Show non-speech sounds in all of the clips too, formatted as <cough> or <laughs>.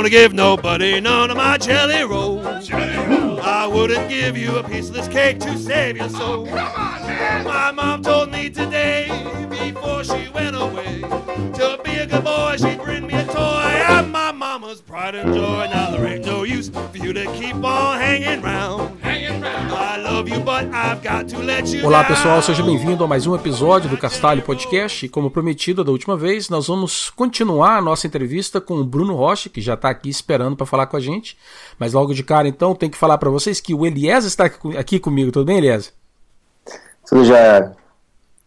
gonna give nobody none of my jelly rolls. Jelly rolls. I wouldn't give you a piece of this cake to save your soul. On. My mom told me today, before she went away, to be a good boy, she'd bring me a toy. I'm my mama's pride and joy. Now there ain't no use for you to keep on hanging round. Hanging round. I love you, but I've got to let you Olá pessoal, seja bem-vindo a mais um episódio do Castalho Podcast. E como prometido da última vez, nós vamos continuar a nossa entrevista com o Bruno Rocha, que já está aqui esperando para falar com a gente. Mas logo de cara, então, tem que falar para vocês que o Eliezer está aqui comigo. Tudo bem, Eliezer? Tudo já.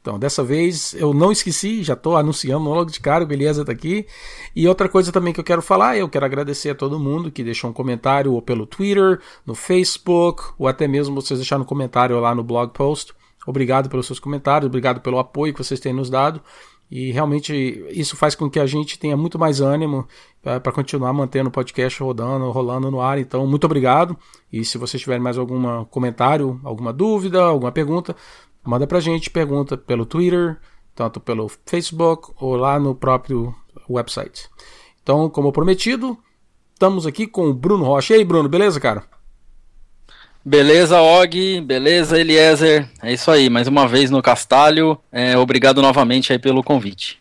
Então, dessa vez eu não esqueci, já estou anunciando logo de cara, o Eliezer está aqui. E outra coisa também que eu quero falar, eu quero agradecer a todo mundo que deixou um comentário ou pelo Twitter, no Facebook, ou até mesmo vocês deixaram um comentário lá no blog post. Obrigado pelos seus comentários, obrigado pelo apoio que vocês têm nos dado. E realmente isso faz com que a gente tenha muito mais ânimo para continuar mantendo o podcast rodando, rolando no ar. Então, muito obrigado. E se vocês tiverem mais algum comentário, alguma dúvida, alguma pergunta, manda pra gente pergunta pelo Twitter, tanto pelo Facebook ou lá no próprio website. Então, como prometido, estamos aqui com o Bruno Rocha. E aí, Bruno, beleza, cara? Beleza, Og, beleza, Eliezer. É isso aí, mais uma vez no Castalho. É, obrigado novamente aí pelo convite.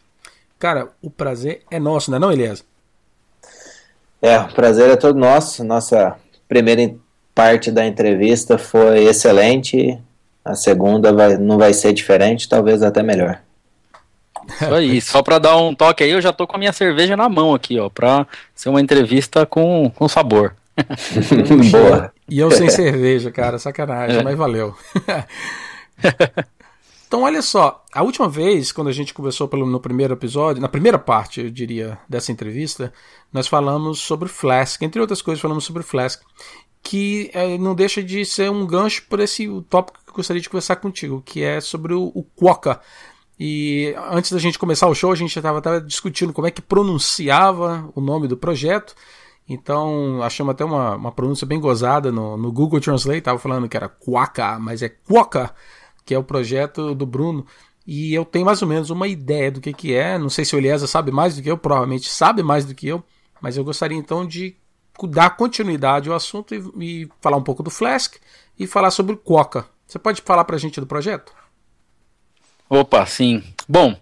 Cara, o prazer é nosso, não é não, Eliezer? É, o prazer é todo nosso. Nossa primeira parte da entrevista foi excelente. A segunda vai, não vai ser diferente, talvez até melhor. Isso aí, só para dar um toque aí, eu já tô com a minha cerveja na mão aqui, ó, pra ser uma entrevista com, com sabor. <laughs> Boa. E eu sem cerveja, cara, sacanagem, é. mas valeu. <laughs> então, olha só, a última vez, quando a gente conversou pelo, no primeiro episódio, na primeira parte, eu diria, dessa entrevista, nós falamos sobre Flask, entre outras coisas, falamos sobre Flask, que é, não deixa de ser um gancho para esse tópico que eu gostaria de conversar contigo, que é sobre o, o Quokka. E antes da gente começar o show, a gente estava discutindo como é que pronunciava o nome do projeto. Então, achamos até uma, uma pronúncia bem gozada no, no Google Translate, estava falando que era Quaka, mas é Quokka, que é o projeto do Bruno. E eu tenho mais ou menos uma ideia do que, que é. Não sei se o Eliezer sabe mais do que eu, provavelmente sabe mais do que eu, mas eu gostaria então de dar continuidade ao assunto e, e falar um pouco do Flask e falar sobre o Quokka. Você pode falar para a gente do projeto? Opa, sim. Bom,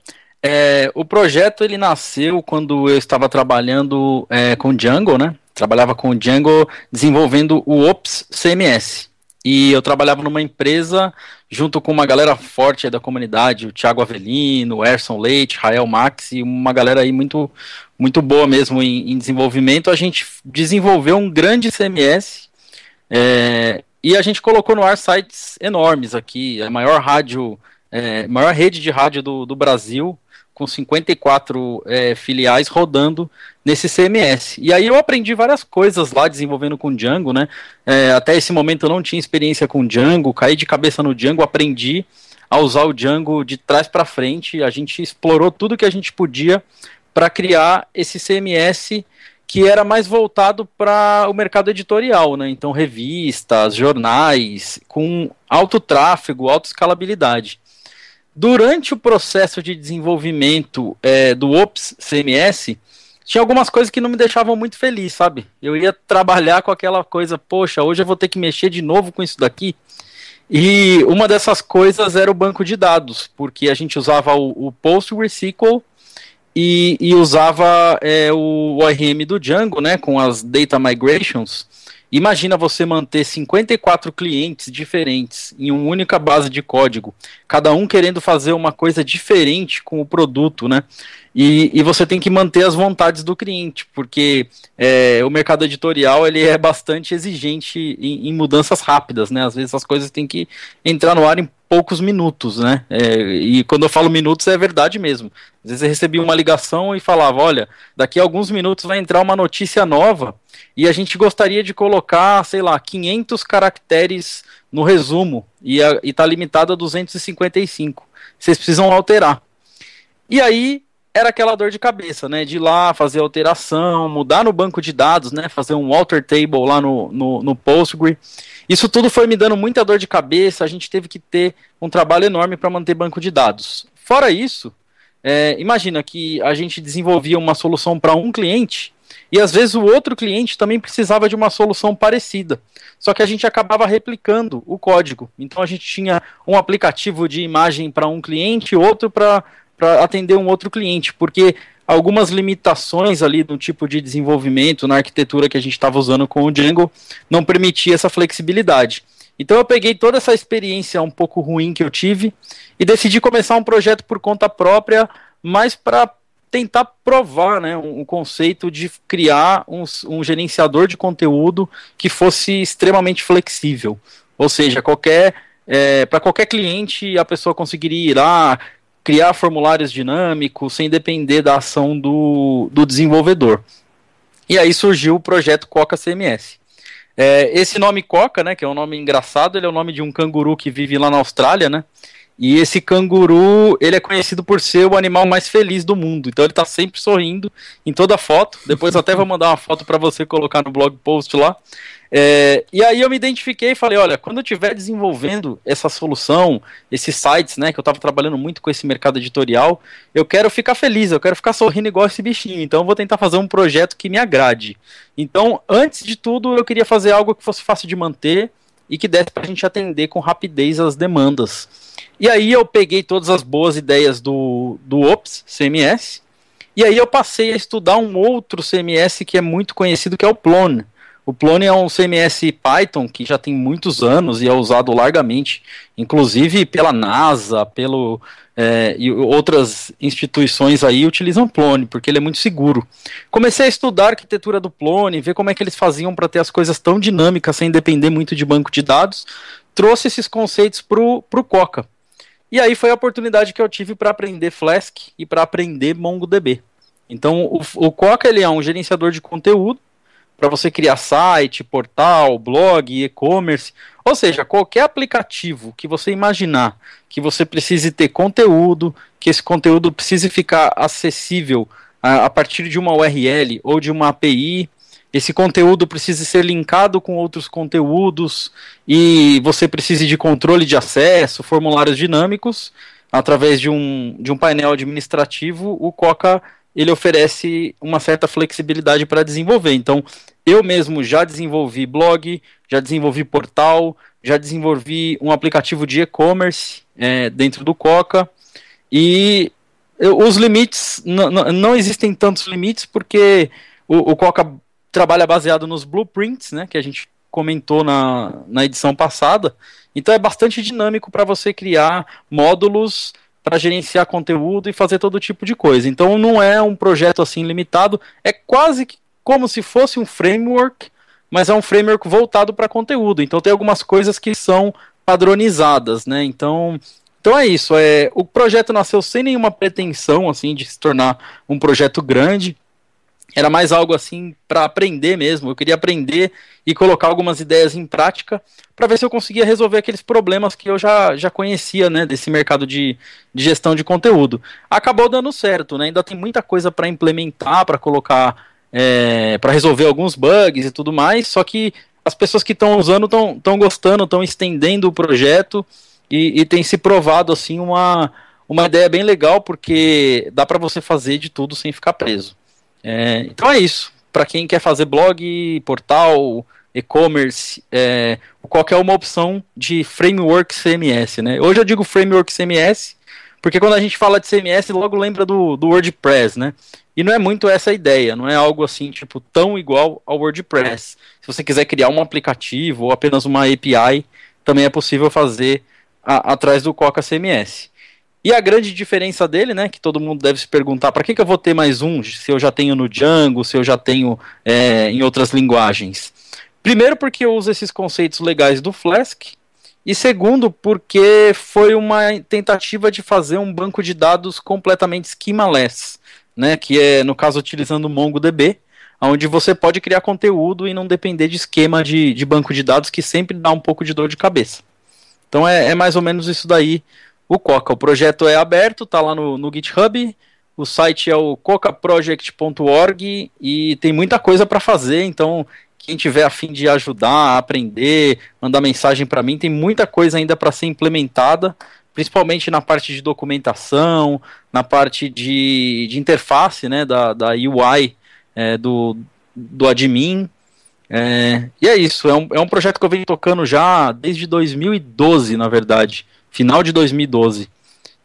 é, o projeto ele nasceu quando eu estava trabalhando é, com Django, né? Trabalhava com Django desenvolvendo o Ops CMS. E eu trabalhava numa empresa junto com uma galera forte da comunidade, o Thiago Avelino, o Erson Leite, Rael Max e uma galera aí muito, muito boa mesmo em, em desenvolvimento. A gente desenvolveu um grande CMS é, e a gente colocou no ar sites enormes aqui, a maior rádio é, maior rede de rádio do, do Brasil, com 54 é, filiais rodando nesse CMS. E aí eu aprendi várias coisas lá desenvolvendo com Django, né? É, até esse momento eu não tinha experiência com Django, caí de cabeça no Django, aprendi a usar o Django de trás para frente. A gente explorou tudo que a gente podia para criar esse CMS que era mais voltado para o mercado editorial, né? Então revistas, jornais, com alto tráfego, alta escalabilidade. Durante o processo de desenvolvimento é, do Ops CMS, tinha algumas coisas que não me deixavam muito feliz, sabe? Eu ia trabalhar com aquela coisa, poxa, hoje eu vou ter que mexer de novo com isso daqui. E uma dessas coisas era o banco de dados, porque a gente usava o, o PostgreSQL e, e usava é, o ORM do Django, né, com as data migrations. Imagina você manter 54 clientes diferentes em uma única base de código, cada um querendo fazer uma coisa diferente com o produto, né? E, e você tem que manter as vontades do cliente, porque é, o mercado editorial ele é bastante exigente em, em, mudanças rápidas, né? Às vezes as coisas têm que entrar no ar em poucos minutos, né? É, e quando eu falo minutos é verdade mesmo. Às vezes eu recebi uma ligação e falava, olha, daqui a alguns minutos vai entrar uma notícia nova e a gente gostaria de colocar, sei lá, 500 caracteres no resumo e está limitado a 255. Vocês precisam alterar. E aí era aquela dor de cabeça, né? De ir lá fazer alteração, mudar no banco de dados, né? Fazer um alter table lá no, no, no Postgre. Isso tudo foi me dando muita dor de cabeça. A gente teve que ter um trabalho enorme para manter banco de dados. Fora isso, é, imagina que a gente desenvolvia uma solução para um cliente e às vezes o outro cliente também precisava de uma solução parecida. Só que a gente acabava replicando o código. Então a gente tinha um aplicativo de imagem para um cliente, outro para atender um outro cliente, porque algumas limitações ali no tipo de desenvolvimento, na arquitetura que a gente estava usando com o Django, não permitia essa flexibilidade. Então eu peguei toda essa experiência um pouco ruim que eu tive e decidi começar um projeto por conta própria, mais para tentar provar né, um conceito de criar um, um, gerenciador de conteúdo que fosse extremamente flexível. Ou seja, qualquer é, para qualquer cliente a pessoa conseguiria ir lá, criar formulários dinâmicos sem depender da ação do, do desenvolvedor. E aí surgiu o projeto Coca CMS. É, esse nome Coca, né, que é um nome engraçado, ele é o nome de um canguru que vive lá na Austrália, né? E esse canguru, ele é conhecido por ser o animal mais feliz do mundo. Então ele tá sempre sorrindo em toda foto. Depois até vou mandar uma foto para você colocar no blog post lá. É, e aí eu me identifiquei e falei, olha, quando eu estiver desenvolvendo essa solução, esses sites, né, que eu estava trabalhando muito com esse mercado editorial, eu quero ficar feliz, eu quero ficar sorrindo igual esse bichinho. Então eu vou tentar fazer um projeto que me agrade. Então, antes de tudo, eu queria fazer algo que fosse fácil de manter e que desse para a gente atender com rapidez as demandas. E aí eu peguei todas as boas ideias do, do Ops CMS, e aí eu passei a estudar um outro CMS que é muito conhecido, que é o Plone. O Plone é um CMS Python que já tem muitos anos e é usado largamente, inclusive pela NASA, pelo é, e outras instituições aí utilizam Plone porque ele é muito seguro. Comecei a estudar a arquitetura do Plone, ver como é que eles faziam para ter as coisas tão dinâmicas sem depender muito de banco de dados. Trouxe esses conceitos para o Coca. E aí foi a oportunidade que eu tive para aprender Flask e para aprender MongoDB. Então o, o Coca ele é um gerenciador de conteúdo para você criar site, portal, blog, e-commerce, ou seja, qualquer aplicativo que você imaginar que você precise ter conteúdo, que esse conteúdo precise ficar acessível a, a partir de uma URL ou de uma API, esse conteúdo precisa ser linkado com outros conteúdos e você precisa de controle de acesso, formulários dinâmicos, através de um, de um painel administrativo, o Coca ele oferece uma certa flexibilidade para desenvolver. Então, eu mesmo já desenvolvi blog, já desenvolvi portal, já desenvolvi um aplicativo de e-commerce é, dentro do Coca e eu, os limites não existem tantos limites porque o, o Coca trabalha baseado nos blueprints, né, que a gente comentou na, na edição passada. Então é bastante dinâmico para você criar módulos para gerenciar conteúdo e fazer todo tipo de coisa. Então não é um projeto assim limitado, é quase como se fosse um framework, mas é um framework voltado para conteúdo. Então tem algumas coisas que são padronizadas, né? Então, então é isso. É o projeto nasceu sem nenhuma pretensão assim de se tornar um projeto grande era mais algo assim para aprender mesmo. Eu queria aprender e colocar algumas ideias em prática para ver se eu conseguia resolver aqueles problemas que eu já, já conhecia, né, desse mercado de, de gestão de conteúdo. Acabou dando certo, né? Ainda tem muita coisa para implementar, para colocar, é, para resolver alguns bugs e tudo mais. Só que as pessoas que estão usando estão gostando, estão estendendo o projeto e, e tem se provado assim uma uma ideia bem legal porque dá para você fazer de tudo sem ficar preso. É, então é isso. Para quem quer fazer blog, portal, e-commerce, é, qualquer uma opção de framework CMS. Né? Hoje eu digo framework CMS porque quando a gente fala de CMS, logo lembra do, do WordPress, né? E não é muito essa a ideia, não é algo assim, tipo, tão igual ao WordPress. Se você quiser criar um aplicativo ou apenas uma API, também é possível fazer a, atrás do Coca CMS. E a grande diferença dele, né, que todo mundo deve se perguntar, para que, que eu vou ter mais um, se eu já tenho no Django, se eu já tenho é, em outras linguagens? Primeiro porque eu uso esses conceitos legais do Flask, e segundo porque foi uma tentativa de fazer um banco de dados completamente schemaless, né, que é, no caso, utilizando o MongoDB, onde você pode criar conteúdo e não depender de esquema de, de banco de dados que sempre dá um pouco de dor de cabeça. Então é, é mais ou menos isso daí o Coca. O projeto é aberto, está lá no, no GitHub. O site é o cocaproject.org e tem muita coisa para fazer, então quem tiver a fim de ajudar, aprender, mandar mensagem para mim, tem muita coisa ainda para ser implementada, principalmente na parte de documentação, na parte de, de interface né, da, da UI é, do, do admin. É, e é isso, é um, é um projeto que eu venho tocando já desde 2012, na verdade, final de 2012.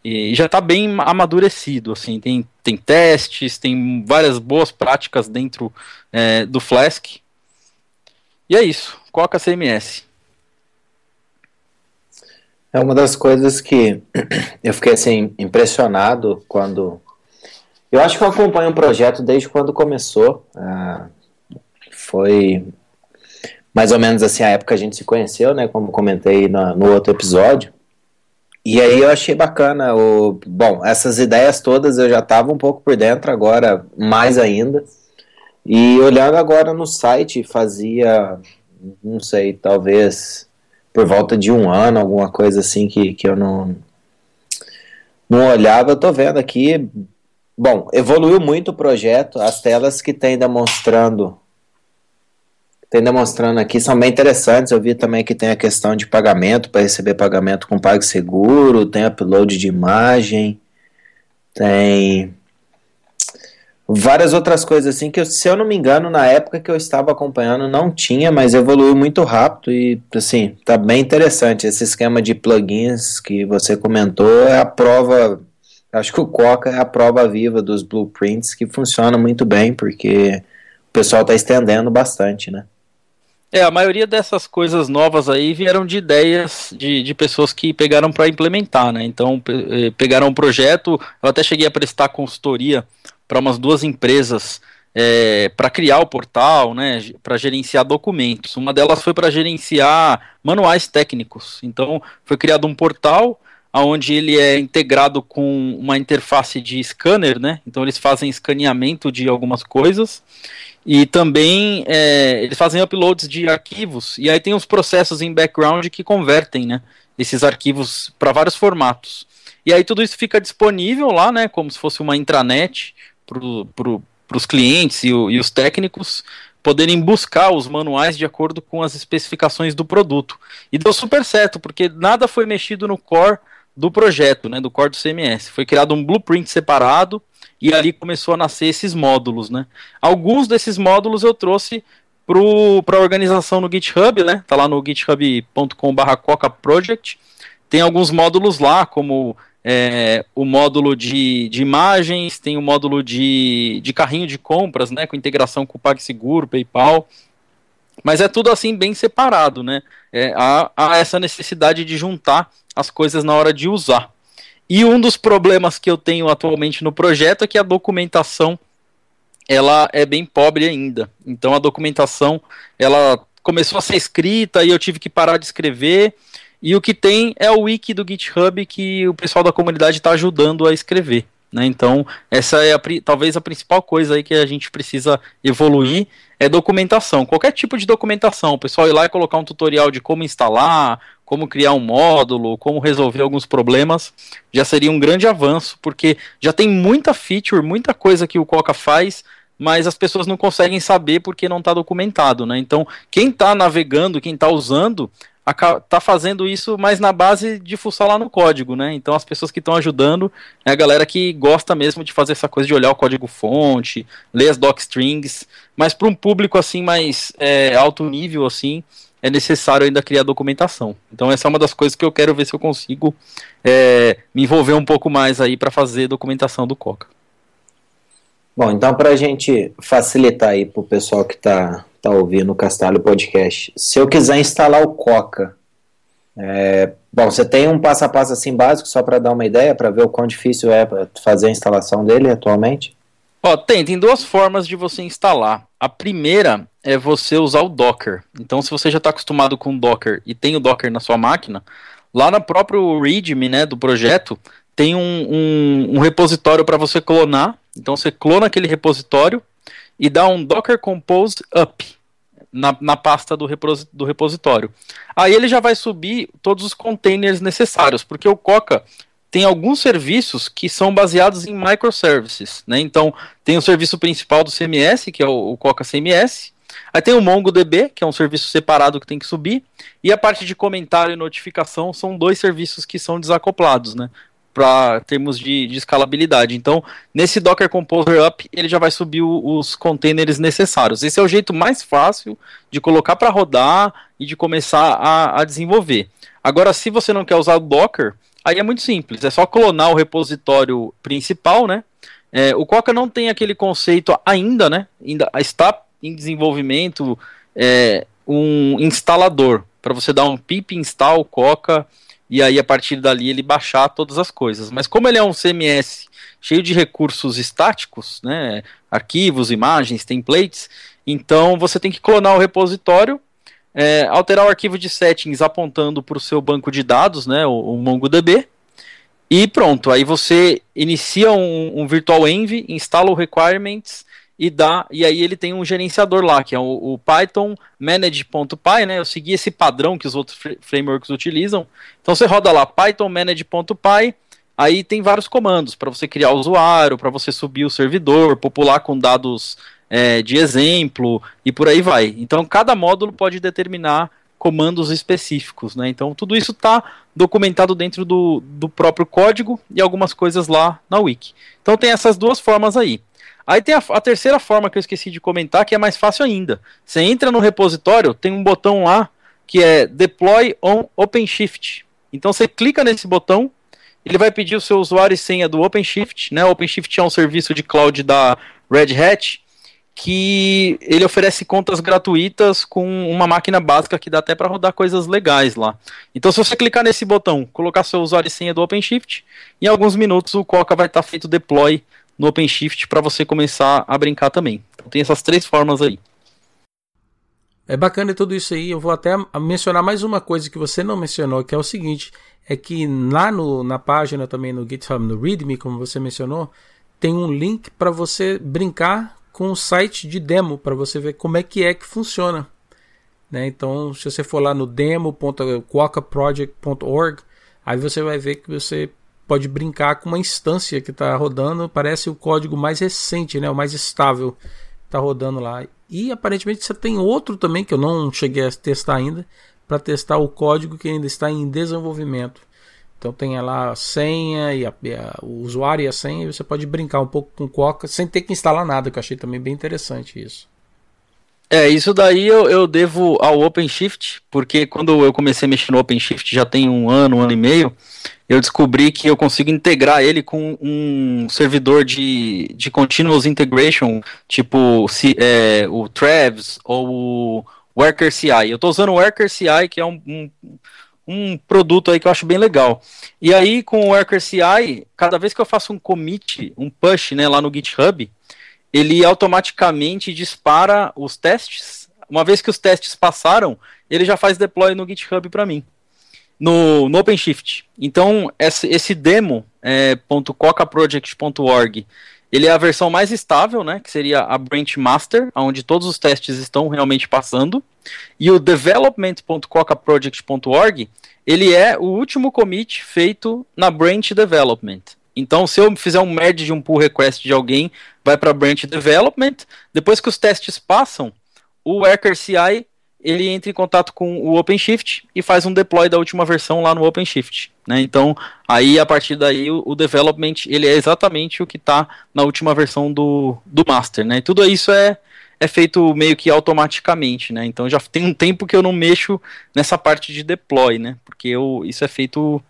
E já está bem amadurecido, assim, tem, tem testes, tem várias boas práticas dentro é, do Flask. E é isso, Coca CMS. É uma das coisas que eu fiquei assim impressionado quando eu acho que eu acompanho o um projeto desde quando começou. Ah, foi mais ou menos assim a época que a gente se conheceu, né? Como comentei no, no outro episódio. E aí eu achei bacana. O, bom, essas ideias todas eu já estava um pouco por dentro, agora mais ainda. E olhando agora no site, fazia, não sei, talvez por volta de um ano, alguma coisa assim que, que eu não, não olhava. Eu tô vendo aqui, bom, evoluiu muito o projeto, as telas que tem demonstrando tem demonstrando aqui são bem interessantes. Eu vi também que tem a questão de pagamento para receber pagamento com PagSeguro, tem upload de imagem, tem várias outras coisas assim que, se eu não me engano, na época que eu estava acompanhando não tinha, mas evoluiu muito rápido e assim, tá bem interessante. Esse esquema de plugins que você comentou é a prova, acho que o Coca é a prova viva dos blueprints que funciona muito bem, porque o pessoal está estendendo bastante, né? É, a maioria dessas coisas novas aí vieram de ideias de, de pessoas que pegaram para implementar, né? Então, pe eh, pegaram um projeto, eu até cheguei a prestar consultoria para umas duas empresas é, para criar o portal, né, para gerenciar documentos. Uma delas foi para gerenciar manuais técnicos. Então, foi criado um portal onde ele é integrado com uma interface de scanner, né? Então, eles fazem escaneamento de algumas coisas e também é, eles fazem uploads de arquivos e aí tem os processos em background que convertem, né? Esses arquivos para vários formatos. E aí tudo isso fica disponível lá, né? Como se fosse uma intranet para os clientes e, o, e os técnicos poderem buscar os manuais de acordo com as especificações do produto. E deu super certo, porque nada foi mexido no core do projeto, né, do core do CMS. Foi criado um blueprint separado e ali começou a nascer esses módulos. Né. Alguns desses módulos eu trouxe para a organização no GitHub, né, tá lá no github.com.br Coca Project. Tem alguns módulos lá, como é, o módulo de, de imagens, tem o módulo de, de carrinho de compras, né, com integração com o PagSeguro, PayPal, mas é tudo assim bem separado, né? É, há, há essa necessidade de juntar as coisas na hora de usar. E um dos problemas que eu tenho atualmente no projeto é que a documentação ela é bem pobre ainda. Então a documentação ela começou a ser escrita e eu tive que parar de escrever e o que tem é o wiki do GitHub que o pessoal da comunidade está ajudando a escrever. Né? Então, essa é a, talvez a principal coisa aí que a gente precisa evoluir é documentação. Qualquer tipo de documentação. O pessoal ir lá e colocar um tutorial de como instalar, como criar um módulo, como resolver alguns problemas, já seria um grande avanço, porque já tem muita feature, muita coisa que o Coca faz, mas as pessoas não conseguem saber porque não está documentado, né? Então, quem está navegando, quem está usando, tá fazendo isso mais na base de fuçar lá no código, né? Então as pessoas que estão ajudando é a galera que gosta mesmo de fazer essa coisa de olhar o código fonte, ler as docstrings, mas para um público assim mais é, alto nível assim é necessário ainda criar documentação. Então essa é uma das coisas que eu quero ver se eu consigo é, me envolver um pouco mais aí para fazer documentação do Coca. Bom, então para a gente facilitar aí para o pessoal que está tá ouvindo o Castalho Podcast. Se eu quiser instalar o Coca, é, bom, você tem um passo a passo assim básico, só para dar uma ideia, para ver o quão difícil é fazer a instalação dele atualmente? Ó, tem, tem duas formas de você instalar. A primeira é você usar o Docker. Então, se você já está acostumado com o Docker e tem o Docker na sua máquina, lá no próprio README né, do projeto, tem um, um, um repositório para você clonar. Então, você clona aquele repositório e dá um docker compose up na, na pasta do, repos, do repositório. Aí ele já vai subir todos os containers necessários, porque o Coca tem alguns serviços que são baseados em microservices, né? Então, tem o serviço principal do CMS, que é o, o Coca CMS. Aí tem o MongoDB, que é um serviço separado que tem que subir, e a parte de comentário e notificação são dois serviços que são desacoplados, né? Para termos de, de, escalabilidade. Então, nesse Docker Composer Up, ele já vai subir o, os containers necessários. Esse é o jeito mais fácil de colocar para rodar e de começar a, a desenvolver. Agora, se você não quer usar o Docker, aí é muito simples. É só clonar o repositório principal, né? É, o Coca não tem aquele conceito ainda, né? Ainda está em desenvolvimento é, um instalador para você dar um pip install Coca e aí a partir dali ele baixar todas as coisas. Mas como ele é um CMS cheio de recursos estáticos, né, arquivos, imagens, templates, então você tem que clonar o repositório, é, alterar o arquivo de settings apontando para o seu banco de dados, né, o, o MongoDB, e pronto. Aí você inicia um, um virtual env, instala o requirements e dá e aí ele tem um gerenciador lá que é o, o Python manage.py, né? Eu segui esse padrão que os outros frameworks utilizam. Então você roda lá Python manage.py, aí tem vários comandos para você criar o usuário, para você subir o servidor, popular com dados é, de exemplo e por aí vai. Então cada módulo pode determinar comandos específicos, né? Então tudo isso está documentado dentro do, do próprio código e algumas coisas lá na wiki. Então tem essas duas formas aí. Aí tem a, a, terceira forma que eu esqueci de comentar, que é mais fácil ainda. Você entra no repositório, tem um botão lá que é Deploy on OpenShift. Então você clica nesse botão, ele vai pedir o seu usuário e senha do OpenShift. Né? O OpenShift é um serviço de cloud da Red Hat que ele oferece contas gratuitas com uma máquina básica que dá até para rodar coisas legais lá. Então, se você clicar nesse botão, colocar seu usuário e senha do OpenShift, em alguns minutos o Coca vai estar tá feito deploy no OpenShift para você começar a brincar também. Então tem essas três formas aí. É bacana tudo isso aí. Eu vou até mencionar mais uma coisa que você não mencionou, que é o seguinte: é que lá no, na página também no GitHub, no README, como você mencionou, tem um link para você brincar com o site de demo, para você ver como é que é que funciona. Né? Então, se você for lá no demo.quacaproject.org, aí você vai ver que você pode brincar com uma instância que está rodando, parece o código mais recente, né, o mais estável está rodando lá. E aparentemente você tem outro também que eu não cheguei a testar ainda, para testar o código que ainda está em desenvolvimento. Então tem lá a senha e a, a, o usuário e a senha, e você pode brincar um pouco com Coca sem ter que instalar nada, que eu achei também bem interessante isso. É, isso daí eu, eu devo ao OpenShift, porque quando eu comecei a mexer no OpenShift já tem um ano, um ano e meio, eu descobri que eu consigo integrar ele com um servidor de, de continuous integration, tipo se, é, o Travis ou o Worker CI. Eu estou usando o Worker CI, que é um, um, um, produto aí que eu acho bem legal. E aí, com o Worker CI, cada vez que eu faço um commit, um push né, lá no GitHub, ele automaticamente dispara os testes. Uma vez que os testes passaram, ele já faz deploy no GitHub para mim no, no OpenShift. Então, esse, esse demo é, .cocaproject.org ele é a versão mais estável, né, que seria a Branch Master, onde todos os testes estão realmente passando. E o development.cocaproject.org, ele é o último commit feito na Branch Development. Então, se eu fizer um merge de um pull request de alguém, vai para Branch Development. Depois que os testes passam, o Worker CI ele entra em contato com o OpenShift e faz um deploy da última versão lá no OpenShift. Né? Então, aí a partir daí o, o development ele é exatamente o que está na última versão do, do master. Né? E tudo isso é, é feito meio que automaticamente. Né? Então já tem um tempo que eu não mexo nessa parte de deploy, né? porque eu, isso é feito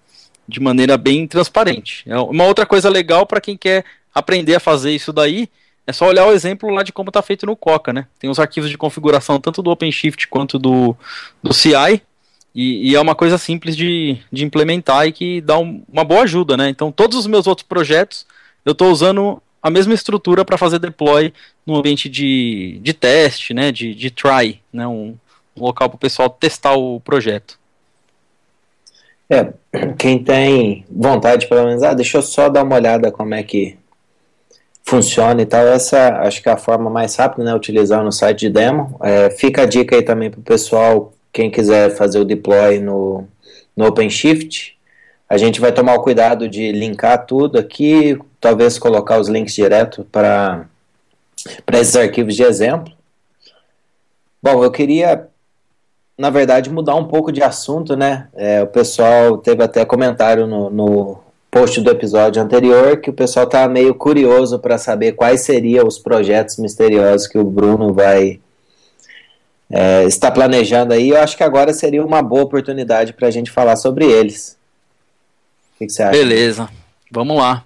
de maneira bem transparente. É uma outra coisa legal para quem quer aprender a fazer isso daí é só olhar o exemplo lá de como está feito no Coca, né? Tem os arquivos de configuração tanto do OpenShift quanto do, do CI, e, e é uma coisa simples de, de implementar e que dá um, uma boa ajuda, né? Então, todos os meus outros projetos, eu estou usando a mesma estrutura para fazer deploy no ambiente de, de teste, né? De, de try, né? Um, um local para o pessoal testar o projeto. É, quem tem vontade, pelo menos, ah, deixa eu só dar uma olhada como é que funciona e tal. Essa acho que é a forma mais rápida, né? Utilizar no site de demo. É, fica a dica aí também para o pessoal, quem quiser fazer o deploy no, no OpenShift. A gente vai tomar o cuidado de linkar tudo aqui, talvez colocar os links direto para esses arquivos de exemplo. Bom, eu queria, na verdade, mudar um pouco de assunto, né? É, o pessoal teve até comentário no, no post do episódio anterior que o pessoal tá meio curioso para saber quais seriam os projetos misteriosos que o Bruno vai é, está planejando aí. Eu acho que agora seria uma boa oportunidade para a gente falar sobre eles. O que, que você acha? Beleza, vamos lá.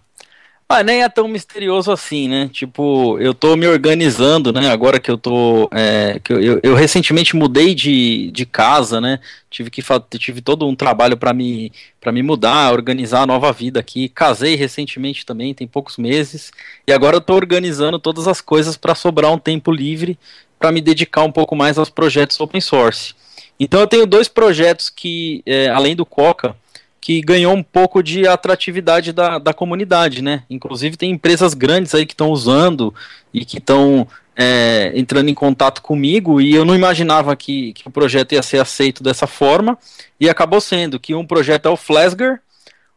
Ah, nem é tão misterioso assim, né? Tipo, eu tô me organizando, né? Agora que eu tô. É, que eu, eu, eu, recentemente mudei de, de casa, né? Tive que tive todo um trabalho para me para me mudar, organizar a nova vida aqui. Casei recentemente também, tem poucos meses. E agora eu tô organizando todas as coisas para sobrar um tempo livre para me dedicar um pouco mais aos projetos open source. Então eu tenho dois projetos que, é, além do Coca, que ganhou um pouco de atratividade da, da comunidade, né? Inclusive tem empresas grandes aí que estão usando e que estão é, entrando em contato comigo e eu não imaginava que, que o projeto ia ser aceito dessa forma e acabou sendo que um projeto é o Flasger.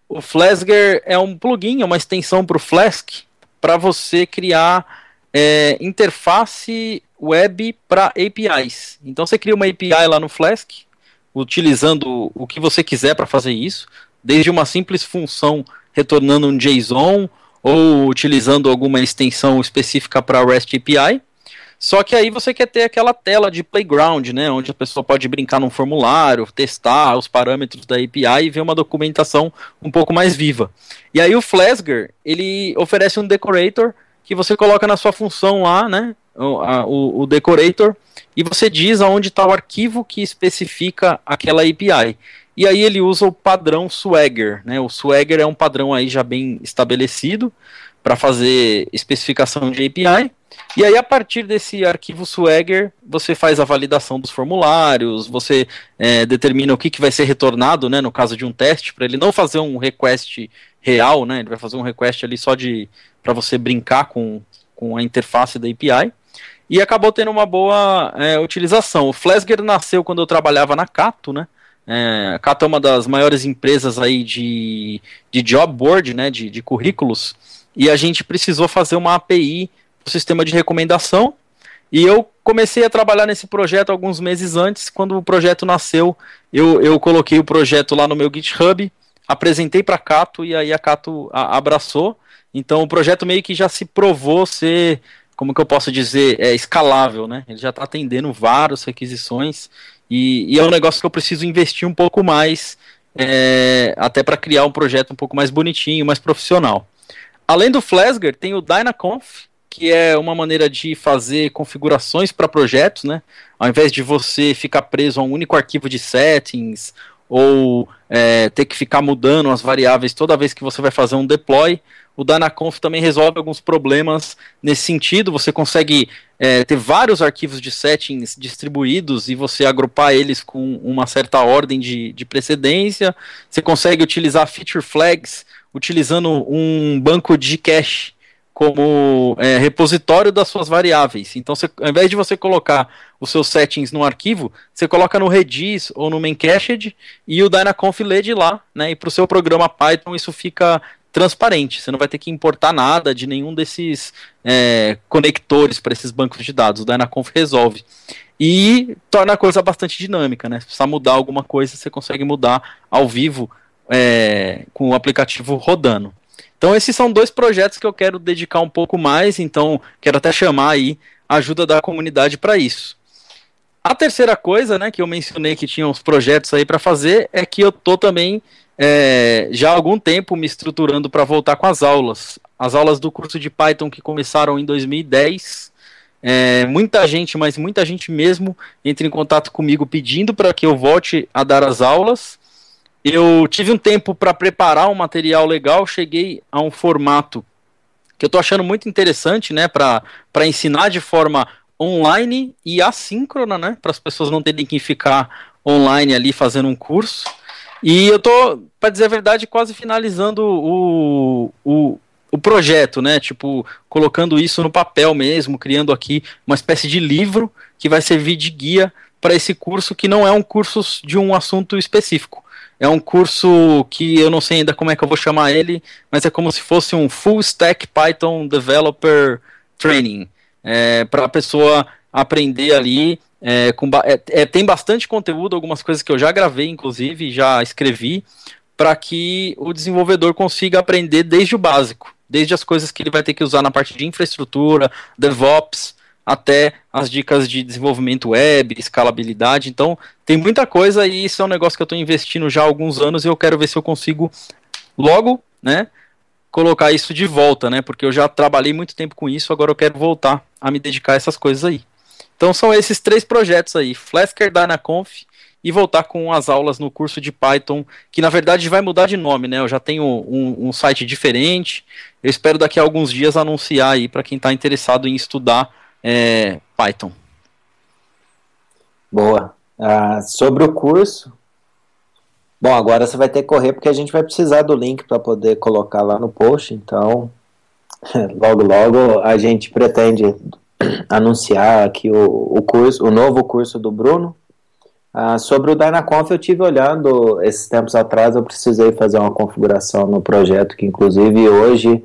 O Flasger é um plugin, é uma extensão para o Flask para você criar é, interface web para APIs. Então você cria uma API lá no Flask utilizando o que você quiser para fazer isso, desde uma simples função retornando um JSON ou utilizando alguma extensão específica para REST API. Só que aí você quer ter aquela tela de playground, né, onde a pessoa pode brincar num formulário, testar os parâmetros da API e ver uma documentação um pouco mais viva. E aí o Flasger, ele oferece um decorator que você coloca na sua função lá, né, o, o decorator, e você diz aonde está o arquivo que especifica aquela API. E aí ele usa o padrão Swagger, né? O Swagger é um padrão aí já bem estabelecido para fazer especificação de API. E aí, a partir desse arquivo Swagger, você faz a validação dos formulários, você é, determina o que, que vai ser retornado, né, no caso de um teste, para ele não fazer um request real, né, ele vai fazer um request ali só de para você brincar com, com a interface da API e acabou tendo uma boa é, utilização. O Flasger nasceu quando eu trabalhava na Cato, né? É, a Cato é uma das maiores empresas aí de, de job board, né? De, de currículos. E a gente precisou fazer uma API o sistema de recomendação. E eu comecei a trabalhar nesse projeto alguns meses antes, quando o projeto nasceu, eu, eu coloquei o projeto lá no meu GitHub, apresentei para a Cato e aí a Cato abraçou. Então o projeto meio que já se provou ser como que eu posso dizer, é escalável, né? Ele já está atendendo várias requisições e, e, é um negócio que eu preciso investir um pouco mais, é, até para criar um projeto um pouco mais bonitinho, mais profissional. Além do Flasger, tem o Dynaconf, que é uma maneira de fazer configurações para projetos, né? Ao invés de você ficar preso a um único arquivo de settings ou é, ter que ficar mudando as variáveis toda vez que você vai fazer um deploy, o Dynaconf também resolve alguns problemas nesse sentido. Você consegue é, ter vários arquivos de settings distribuídos e você agrupar eles com uma certa ordem de, de precedência. Você consegue utilizar feature flags utilizando um banco de cache como é, repositório das suas variáveis. Então, você, ao invés de você colocar os seus settings no arquivo, você coloca no Redis ou no Memcached e o Dynaconf lê de lá, né? E para o seu programa Python isso fica transparente. Você não vai ter que importar nada de nenhum desses é, conectores para esses bancos de dados. O Dynaconf resolve. E torna a coisa bastante dinâmica, né? Se precisar mudar alguma coisa, você consegue mudar ao vivo é, com o aplicativo rodando. Então esses são dois projetos que eu quero dedicar um pouco mais, então quero até chamar aí a ajuda da comunidade para isso. A terceira coisa, né, que eu mencionei que tinha uns projetos aí para fazer, é que eu tô também é, já há algum tempo me estruturando para voltar com as aulas. As aulas do curso de Python que começaram em 2010. É, muita gente, mas muita gente mesmo, entra em contato comigo pedindo para que eu volte a dar as aulas. Eu tive um tempo para preparar um material legal, cheguei a um formato que eu estou achando muito interessante, né, para ensinar de forma online e assíncrona, né, para as pessoas não terem que ficar online ali fazendo um curso. E eu tô, para dizer a verdade, quase finalizando o, o, o projeto, né? Tipo, colocando isso no papel mesmo, criando aqui uma espécie de livro que vai servir de guia para esse curso que não é um curso de um assunto específico. É um curso que eu não sei ainda como é que eu vou chamar ele, mas é como se fosse um Full Stack Python Developer Training. É, para a pessoa aprender ali. É, com, é, é, tem bastante conteúdo, algumas coisas que eu já gravei, inclusive, já escrevi, para que o desenvolvedor consiga aprender desde o básico, desde as coisas que ele vai ter que usar na parte de infraestrutura, DevOps, até as dicas de desenvolvimento web, escalabilidade. Então, tem muita coisa e isso é um negócio que eu estou investindo já há alguns anos e eu quero ver se eu consigo logo, né, colocar isso de volta, né? Porque eu já trabalhei muito tempo com isso, agora eu quero voltar a me dedicar a essas coisas aí. Então são esses três projetos aí, Flasker, DynaConf e voltar com as aulas no curso de Python, que na verdade vai mudar de nome, né? Eu já tenho um, um site diferente. Eu espero daqui a alguns dias anunciar aí para quem está interessado em estudar é, Python. Boa. Ah, sobre o curso, Bom, agora você vai ter que correr porque a gente vai precisar do link para poder colocar lá no post, então <laughs> logo logo a gente pretende anunciar aqui o, o curso, o novo curso do Bruno. Ah, sobre o Dynaconf eu tive olhando esses tempos atrás, eu precisei fazer uma configuração no projeto que inclusive hoje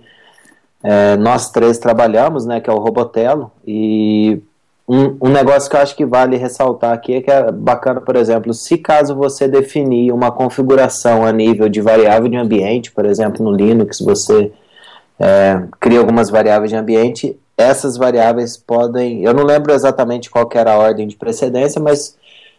é, nós três trabalhamos, né, que é o Robotelo, e um, um, negócio que eu acho que vale ressaltar aqui é que é bacana, por exemplo, se caso você definir uma configuração a nível de variável de ambiente, por exemplo, no Linux você é, cria algumas variáveis de ambiente, essas variáveis podem, eu não lembro exatamente qual era a ordem de precedência, mas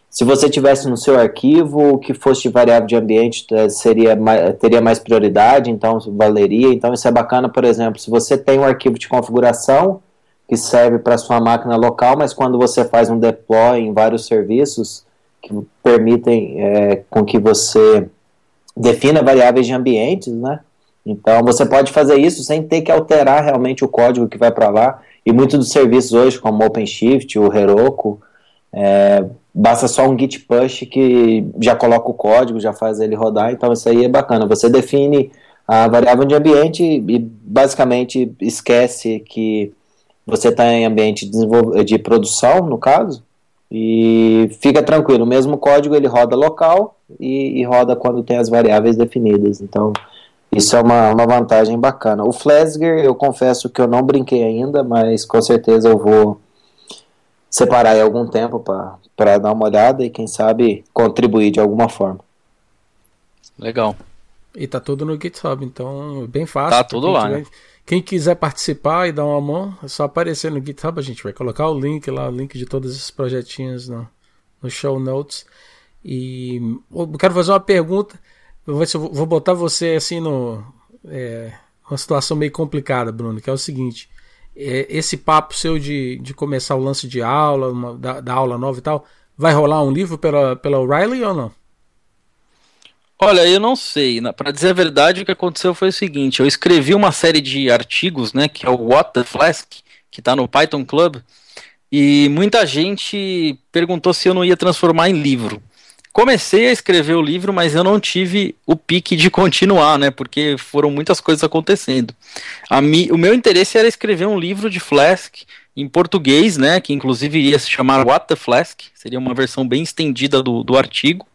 se você tivesse no seu arquivo o que fosse de variável de ambiente é, seria teria mais prioridade, então valeria. Então isso é bacana, por exemplo, se você tem um arquivo de configuração que serve para sua máquina local, mas quando você faz um deploy em vários serviços que permitem é, com que você defina variáveis de ambientes, né? Então você pode fazer isso sem ter que alterar realmente o código que vai para lá. E muitos dos serviços hoje, como OpenShift, o Heroku, é, basta só um git push que já coloca o código, já faz ele rodar. Então isso aí é bacana. Você define a variável de ambiente e basicamente esquece que você está em ambiente de, de produção, no caso, e fica tranquilo, o mesmo código ele roda local e, e, roda quando tem as variáveis definidas. Então, isso é uma, uma vantagem bacana. O Flasger, eu confesso que eu não brinquei ainda, mas com certeza eu vou separar aí algum tempo para dar uma olhada e quem sabe contribuir de alguma forma. Legal. E tá tudo no GitHub, então bem fácil. Tá tudo lá, né? Quem quiser participar e dar uma mão, é só aparecer no GitHub. A gente vai colocar o link lá, o link de todos esses projetinhos no, no show notes. E eu quero fazer uma pergunta. Eu vou, vou botar você assim no. É, uma situação meio complicada, Bruno, que é o seguinte. É, esse papo seu de, de começar o lance de aula, uma, da, da aula nova e tal, vai rolar um livro pela, pela O'Reilly ou não? Olha, eu não sei. Para dizer a verdade, o que aconteceu foi o seguinte: eu escrevi uma série de artigos, né, que é o What the Flask, que está no Python Club, e muita gente perguntou se eu não ia transformar em livro. Comecei a escrever o livro, mas eu não tive o pique de <laughs> continuar, né? Porque foram muitas coisas acontecendo. Mi, o meu interesse era escrever um livro de Flask em português, né? Que inclusive iria se chamar What the Flask, seria uma versão bem estendida do, do artigo.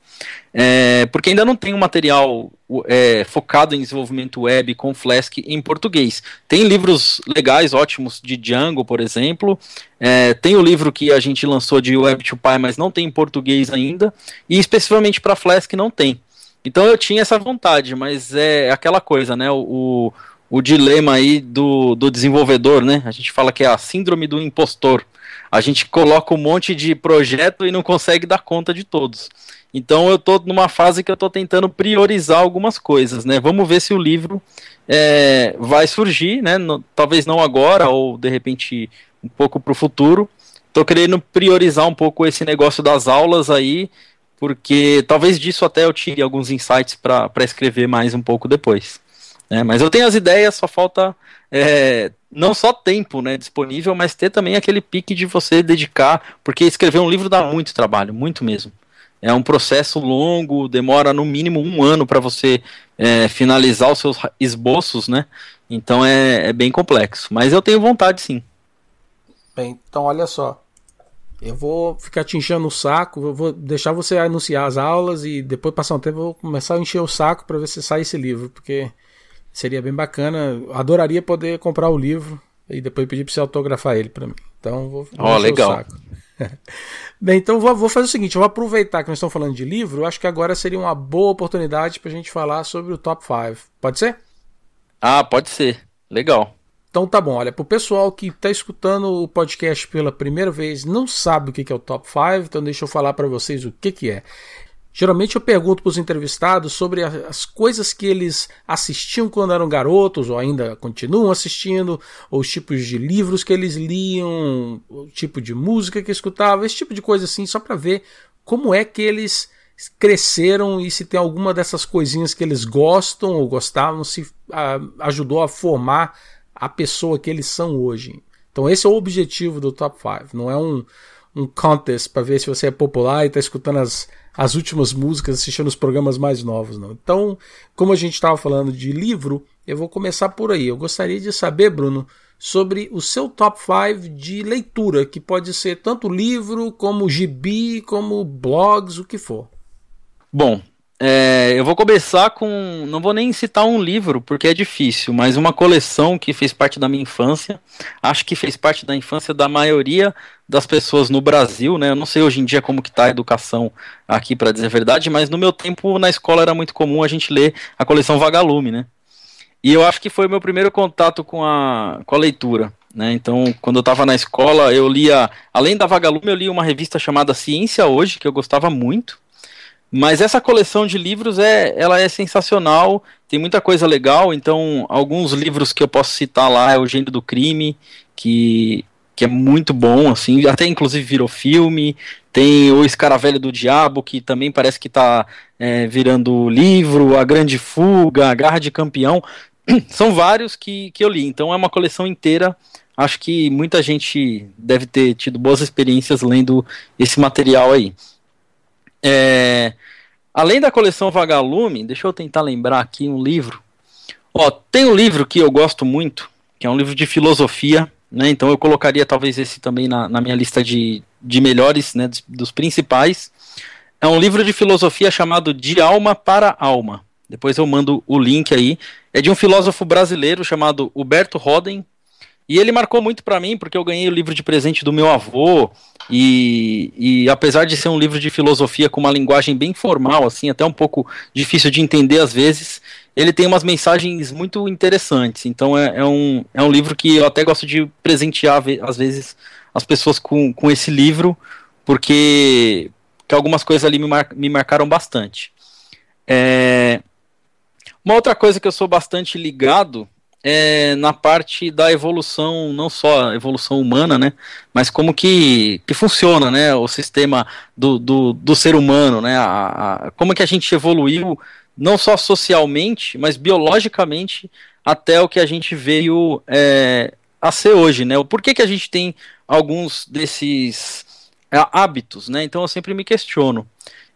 É, porque ainda não tem um material é, focado em desenvolvimento web com Flask em português. Tem livros legais, ótimos, de Django, por exemplo. É, tem o livro que a gente lançou de Web2Py, mas não tem em português ainda. E especificamente para Flask não tem. Então eu tinha essa vontade, mas é aquela coisa, né? O, o dilema aí do, do desenvolvedor, né? A gente fala que é a síndrome do impostor. A gente coloca um monte de projeto e não consegue dar conta de todos. Então eu estou numa fase que eu estou tentando priorizar algumas coisas, né? Vamos ver se o livro é, vai surgir, né? No, talvez não agora ou de repente um pouco para o futuro. Estou querendo priorizar um pouco esse negócio das aulas aí, porque talvez disso até eu tire alguns insights para escrever mais um pouco depois. Né? Mas eu tenho as ideias, só falta é, não só tempo né, disponível, mas ter também aquele pique de você dedicar, porque escrever um livro dá muito trabalho, muito mesmo. É um processo longo, demora no mínimo um ano para você é, finalizar os seus esboços, né? Então é, é bem complexo. Mas eu tenho vontade sim. Bem, então olha só. Eu vou ficar te enchendo o saco, eu vou deixar você anunciar as aulas e depois passar um tempo eu vou começar a encher o saco para ver se sai esse livro, porque seria bem bacana. Adoraria poder comprar o livro E depois pedi para você autografar ele para mim. Então vou. Ó, oh, legal. <laughs> Bem, então vou, vou, fazer o seguinte: eu vou aproveitar que nós estamos falando de livro. Eu acho que agora seria uma boa oportunidade para a gente falar sobre o top 5. Pode ser? Ah, pode ser. Legal. Então tá bom, olha, pro pessoal que está escutando o podcast pela primeira vez, não sabe o que é o Top 5, então deixa eu falar para vocês o que, que é. Geralmente eu pergunto para os entrevistados sobre as coisas que eles assistiam quando eram garotos, ou ainda continuam assistindo, ou os tipos de livros que eles liam, o tipo de música que escutavam, esse tipo de coisa assim, só para ver como é que eles cresceram e se tem alguma dessas coisinhas que eles gostam ou gostavam, se ajudou a formar a pessoa que eles são hoje. Então esse é o objetivo do Top 5, não é um, um contest para ver se você é popular e está escutando as as últimas músicas, assistindo os programas mais novos, não. Então, como a gente estava falando de livro, eu vou começar por aí. Eu gostaria de saber, Bruno, sobre o seu top 5 de leitura, que pode ser tanto livro, como gibi, como blogs, o que for. Bom, é, eu vou começar com. Não vou nem citar um livro, porque é difícil, mas uma coleção que fez parte da minha infância. Acho que fez parte da infância da maioria das pessoas no Brasil, né? Eu não sei hoje em dia como que tá a educação aqui, para dizer a verdade, mas no meu tempo na escola era muito comum a gente ler a coleção Vagalume, né? E eu acho que foi o meu primeiro contato com a, com a leitura. Né? Então, quando eu estava na escola, eu lia, além da Vagalume, eu li uma revista chamada Ciência Hoje, que eu gostava muito. Mas essa coleção de livros é, ela é sensacional, tem muita coisa legal. Então, alguns livros que eu posso citar lá é o Gênero do Crime, que, que é muito bom, assim, até inclusive virou filme. Tem o Escaravelho do Diabo, que também parece que está é, virando livro, A Grande Fuga, A Garra de Campeão. <clears throat> São vários que, que eu li, então é uma coleção inteira. Acho que muita gente deve ter tido boas experiências lendo esse material aí. É, além da coleção Vagalume, deixa eu tentar lembrar aqui um livro. Ó, tem um livro que eu gosto muito, que é um livro de filosofia, né? Então eu colocaria talvez esse também na, na minha lista de, de melhores, né, dos, dos principais. É um livro de filosofia chamado De Alma para Alma. Depois eu mando o link aí. É de um filósofo brasileiro chamado Huberto Roden, e ele marcou muito para mim, porque eu ganhei o livro de presente do meu avô, e, e, apesar de ser um livro de filosofia com uma linguagem bem formal, assim, até um pouco difícil de entender às vezes, ele tem umas mensagens muito interessantes. Então é, é um, é um livro que eu até gosto de presentear, às vezes, as pessoas com, com esse livro, porque que algumas coisas ali me, mar, me marcaram bastante. É, uma outra coisa que eu sou bastante ligado é, na parte da evolução, não só a evolução humana, né, mas como que, que funciona, né, o sistema do, do, do ser humano, né, a, a, como que a gente evoluiu, não só socialmente, mas biologicamente, até o que a gente veio é, a ser hoje, né, por que que a gente tem alguns desses é, hábitos, né, então eu sempre me questiono.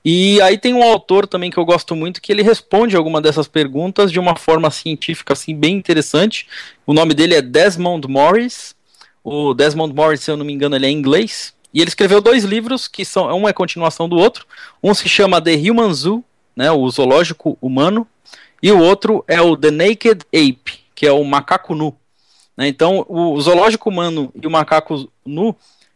E aí tem um autor também que eu gosto muito que ele responde alguma dessas perguntas de uma forma científica assim bem interessante. O nome dele é Desmond Morris. O Desmond Morris, se eu não me engano, ele é inglês. E ele escreveu dois livros que são um é continuação do outro. Um se chama The Human Zoo, né, o zoológico humano, e o outro é o The Naked Ape, que é o macaco nu. Né, então, o zoológico humano e o macaco nu,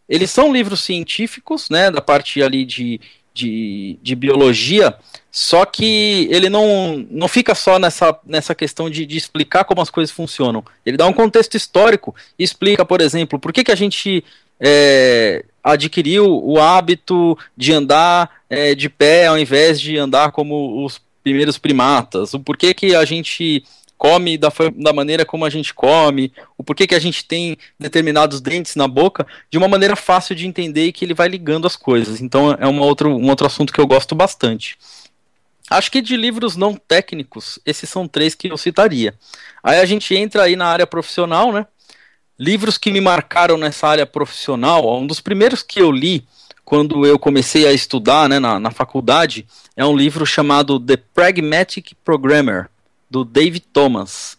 eles são livros científicos, né, da parte ali de de, de biologia, só que ele não, não fica só nessa, nessa questão de, de explicar como as coisas funcionam. Ele dá um contexto histórico e explica, por exemplo, por que, que a gente é, adquiriu o hábito de andar é, de pé ao invés de andar como os primeiros primatas, o porquê que a gente come da, da maneira como a gente come, o porquê que a gente tem determinados dentes na boca, de uma maneira fácil de entender e que ele vai ligando as coisas. Então é uma outro, um outro assunto que eu gosto bastante. Acho que de livros não técnicos, esses são três que eu citaria. Aí a gente entra aí na área profissional, né? Livros que me marcaram nessa área profissional, um dos primeiros que eu li quando eu comecei a estudar né, na, na faculdade é um livro chamado The Pragmatic Programmer, do David Thomas.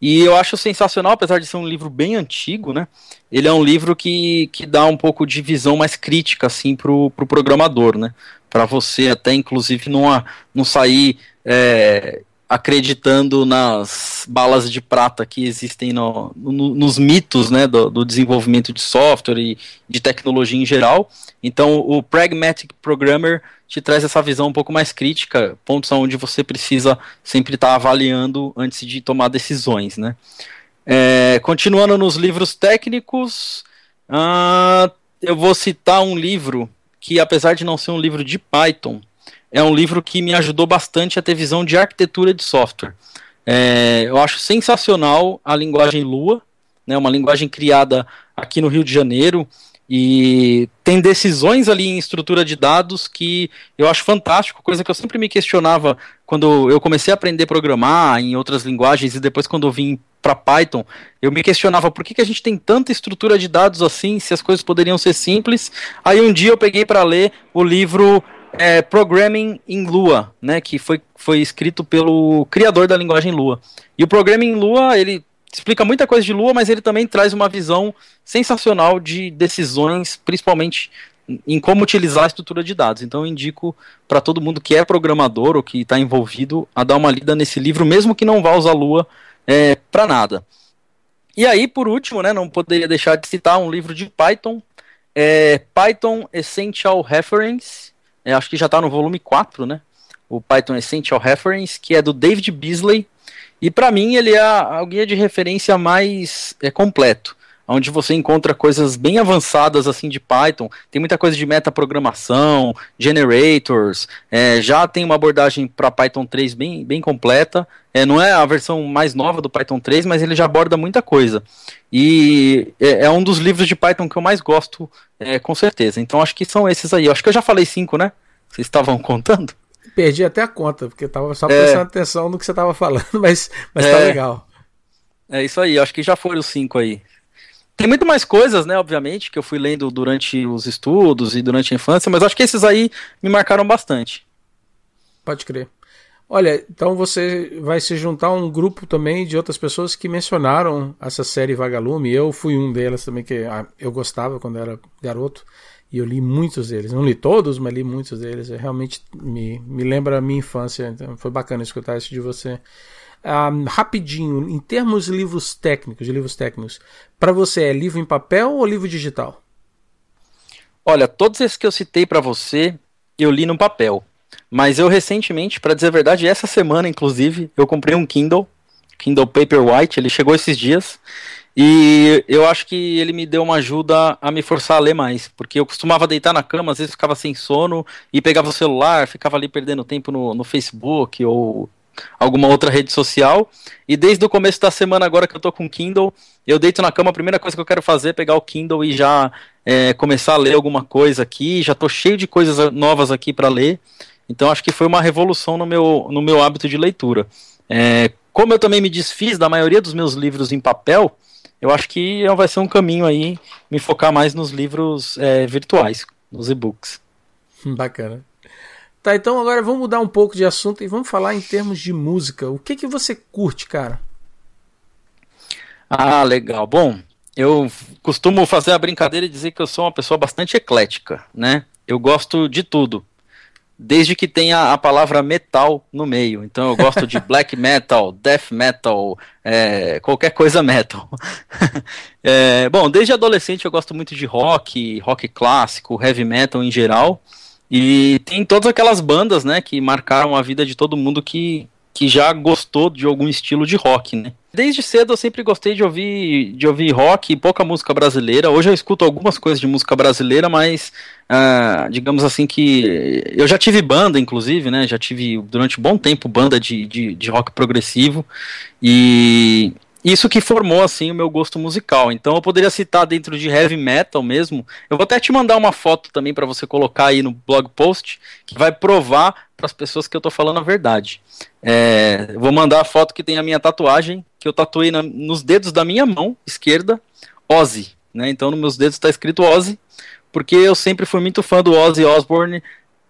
E eu acho sensacional, apesar de ser um livro bem antigo, né? Ele é um livro que, que dá um pouco de visão mais crítica, assim, pro, pro programador, né? Para você até, inclusive, não, não sair é, acreditando nas balas de prata que existem no, no, nos mitos né, do, do, desenvolvimento de software e de tecnologia em geral. Então, o Pragmatic Programmer te traz essa visão um pouco mais crítica, pontos onde você precisa sempre estar tá avaliando antes de tomar decisões. Né? É, continuando nos livros técnicos, uh, eu vou citar um livro que, apesar de não ser um livro de Python, é um livro que me ajudou bastante a ter visão de arquitetura de software. É, eu acho sensacional a linguagem Lua, né, uma linguagem criada aqui no Rio de Janeiro e tem decisões ali em estrutura de dados que eu acho fantástico, coisa que eu sempre me questionava quando eu comecei a aprender a programar em outras linguagens e depois quando eu vim para Python, eu me questionava por que, que a gente tem tanta estrutura de dados assim, se as coisas poderiam ser simples. Aí um dia eu peguei para ler o livro é, Programming in Lua, né, que foi, foi escrito pelo criador da linguagem Lua. E o Programming in Lua, ele explica muita coisa de Lua, mas ele também traz uma visão sensacional de decisões, principalmente em como utilizar a estrutura de dados. Então eu indico para todo mundo que é programador ou que está envolvido a dar uma lida nesse livro, mesmo que não vá usar Lua é, para nada. E aí, por último, né, não poderia deixar de citar um livro de Python, é, Python Essential Reference, é, acho que já está no volume 4, né? O Python Essential Reference, que é do David Beasley. E para mim ele é o guia de referência mais é, completo, onde você encontra coisas bem avançadas assim de Python. Tem muita coisa de metaprogramação, generators. É, já tem uma abordagem para Python 3 bem, bem completa. É, não é a versão mais nova do Python 3, mas ele já aborda muita coisa. E é, é um dos livros de Python que eu mais gosto, é, com certeza. Então acho que são esses aí. Eu acho que eu já falei cinco, né? Vocês estavam contando? Perdi até a conta, porque estava só é. prestando atenção no que você estava falando, <laughs> mas, mas tá é, tá legal. É isso aí, acho que já foram os cinco aí. Tem muito mais coisas, né, obviamente, que eu fui lendo durante os estudos e durante a infância, mas acho que esses aí me marcaram bastante. Pode crer. Olha, então você vai se juntar a um grupo também de outras pessoas que mencionaram essa série Vagalume. Eu fui um delas também que ah, eu gostava quando era garoto e eu li muitos deles. Não li todos, mas li muitos deles. Eu realmente me, me lembra a minha infância. Então foi bacana escutar isso de você. Um, ah, rapidinho, em termos de livros técnicos, de livros técnicos, para você é livro em papel ou livro digital? Olha, todos esses que eu citei para você, eu li no papel. Mas eu recentemente, para dizer a verdade, essa semana, inclusive, eu comprei um Kindle, Kindle Paperwhite, ele chegou esses dias. E eu acho que ele me deu uma ajuda a me forçar a ler mais, porque eu costumava deitar na cama, às vezes ficava sem sono e pegava o celular, ficava ali perdendo tempo no, no Facebook ou alguma outra rede social. E desde o começo da semana, agora que eu tô com Kindle, eu deito na cama, a primeira coisa que eu quero fazer é pegar o Kindle e já é, começar a ler alguma coisa aqui. Já tô cheio de coisas novas aqui para ler. Então acho que foi uma revolução no meu, no meu hábito de leitura. É, como eu também me desfiz da maioria dos meus livros em papel, eu acho que vai ser um caminho aí me focar mais nos livros é, virtuais, nos e-books. <laughs> Bacana. Tá, então agora vamos mudar um pouco de assunto e vamos falar em termos de música. O que que você curte, cara? Ah, legal. Bom, eu costumo fazer a brincadeira e dizer que eu sou uma pessoa bastante eclética, né? Eu gosto de tudo desde que tenha a palavra metal no meio. Então eu gosto de <laughs> black metal, death metal, é, qualquer coisa metal. <laughs> é, bom, desde adolescente eu gosto muito de rock, rock clássico, heavy metal em geral. E tem todas aquelas bandas, né, que marcaram a vida de todo mundo que, que já gostou de algum estilo de rock, né? Desde cedo eu sempre gostei de ouvir, de ouvir rock e pouca música brasileira. Hoje eu escuto algumas coisas de música brasileira, mas uh, digamos assim que eu já tive banda, inclusive, né? Já tive durante um bom tempo banda de, de, de rock progressivo e isso que formou assim o meu gosto musical. Então eu poderia citar dentro de heavy metal mesmo. Eu vou até te mandar uma foto também para você colocar aí no blog post que vai provar para as pessoas que eu tô falando a verdade. É, vou mandar a foto que tem a minha tatuagem que eu tatuei na, nos dedos da minha mão esquerda, Ozzy, né? Então nos meus dedos está escrito Ozzy, porque eu sempre fui muito fã do Ozzy Osbourne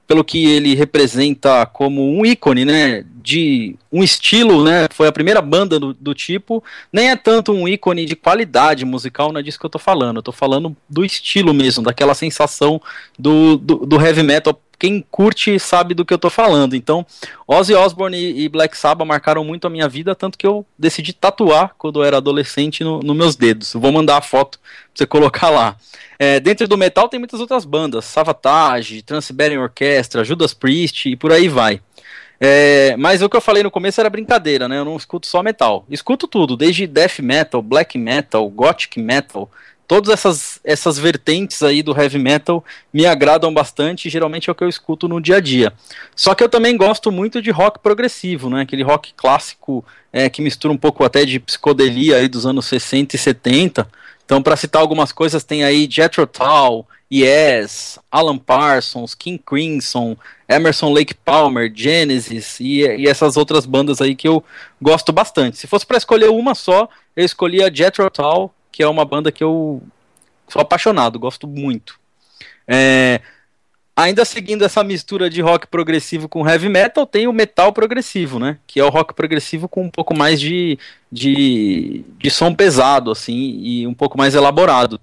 pelo que ele representa como um ícone, né, de um estilo, né, foi a primeira banda do, do, tipo, nem é tanto um ícone de qualidade musical, não é disso que eu tô falando, eu tô falando do estilo mesmo, daquela sensação do, do, do heavy metal quem curte sabe do que eu tô falando. Então, Ozzy Osbourne e, Black Sabbath marcaram muito a minha vida, tanto que eu decidi tatuar quando eu era adolescente nos no meus dedos. vou mandar a foto pra você colocar lá. É, dentro do metal tem muitas outras bandas, Savatage, Trans-Siberian Orchestra, Judas Priest e por aí vai. É, mas o que eu falei no começo era brincadeira, né? Eu não escuto só metal. Escuto tudo, desde death metal, black metal, gothic metal. Todas essas, essas vertentes aí do heavy metal me agradam bastante, geralmente é o que eu escuto no dia a dia. Só que eu também gosto muito de rock progressivo, né? Aquele rock clássico é, que mistura um pouco até de psicodelia aí dos anos 60 e 70. Então, para citar algumas coisas, tem aí Jethro Tull, Yes, Alan Parsons, King Crimson, Emerson Lake Palmer, Genesis e, e, essas outras bandas aí que eu gosto bastante. Se fosse para escolher uma só, eu escolhia Jethro Tull, que é uma banda que eu sou apaixonado, gosto muito. É, ainda seguindo essa mistura de rock progressivo com heavy metal, tem o metal progressivo, né? Que é o rock progressivo com um pouco mais de, de, de som pesado, assim, e um pouco mais elaborado.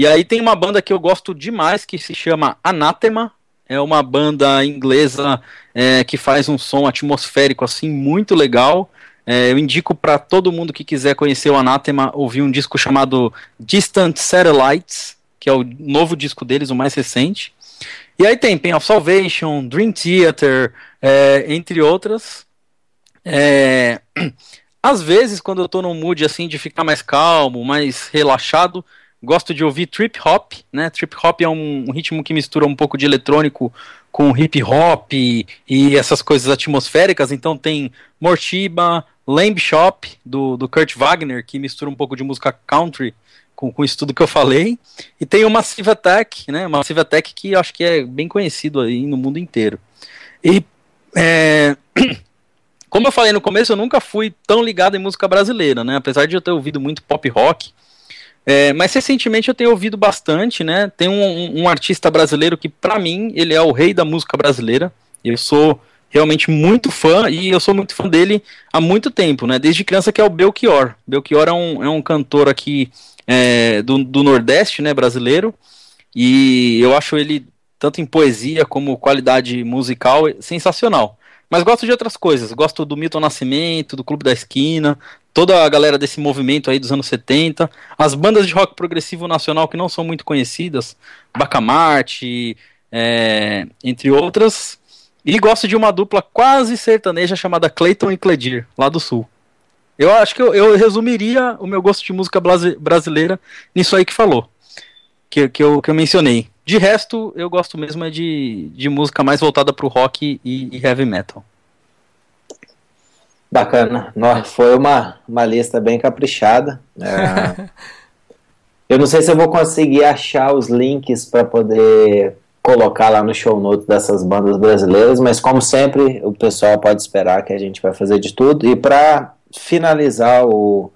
E aí tem uma banda que eu gosto demais que se chama Anathema. É uma banda inglesa é, que faz um som atmosférico assim muito legal. É, eu indico para todo mundo que quiser conhecer o Anathema ouvir um disco chamado Distant Satellites, que é o novo disco deles, o mais recente. E aí tem Pain of Salvation, Dream Theater, é, entre outras. É, <clears throat> às vezes, quando eu tô num mood assim de ficar mais calmo, mais relaxado, Gosto de ouvir trip hop, né? Trip hop é um, ritmo que mistura um pouco de eletrônico com hip hop e, e essas coisas atmosféricas. Então tem Mortiba, Lamb Shop do, do Kurt Wagner, que mistura um pouco de música country com, com isso tudo que eu falei. E tem o Massive Attack, né? Massive Attack que acho que é bem conhecido aí no mundo inteiro. E é, <clears throat> como eu falei no começo, eu nunca fui tão ligado em música brasileira, né? Apesar de eu ter ouvido muito pop rock é, mas recentemente eu tenho ouvido bastante, né? Tem um, um, artista brasileiro que, para mim, ele é o rei da música brasileira. Eu sou realmente muito fã e eu sou muito fã dele há muito tempo, né? Desde criança que é o Belchior. Belchior é um, é um cantor aqui é, do, do Nordeste, né, brasileiro. E eu acho ele, tanto em poesia como qualidade musical, sensacional. Mas gosto de outras coisas. Gosto do Milton Nascimento, do Clube da Esquina, toda a galera desse movimento aí dos anos 70. As bandas de rock progressivo nacional que não são muito conhecidas, Bacamarte, é, entre outras. E gosto de uma dupla quase sertaneja chamada Clayton e Cledir, lá do sul. Eu acho que eu, eu resumiria o meu gosto de música brasileira nisso aí que falou, que, que, eu, que eu mencionei. De resto, eu gosto mesmo é de, de música mais voltada para o rock e, e, heavy metal. Bacana. Foi uma, uma lista bem caprichada. É... <laughs> eu não sei se eu vou conseguir achar os links para poder colocar lá no show notes dessas bandas brasileiras, mas como sempre, o pessoal pode esperar que a gente vai fazer de tudo. E para finalizar o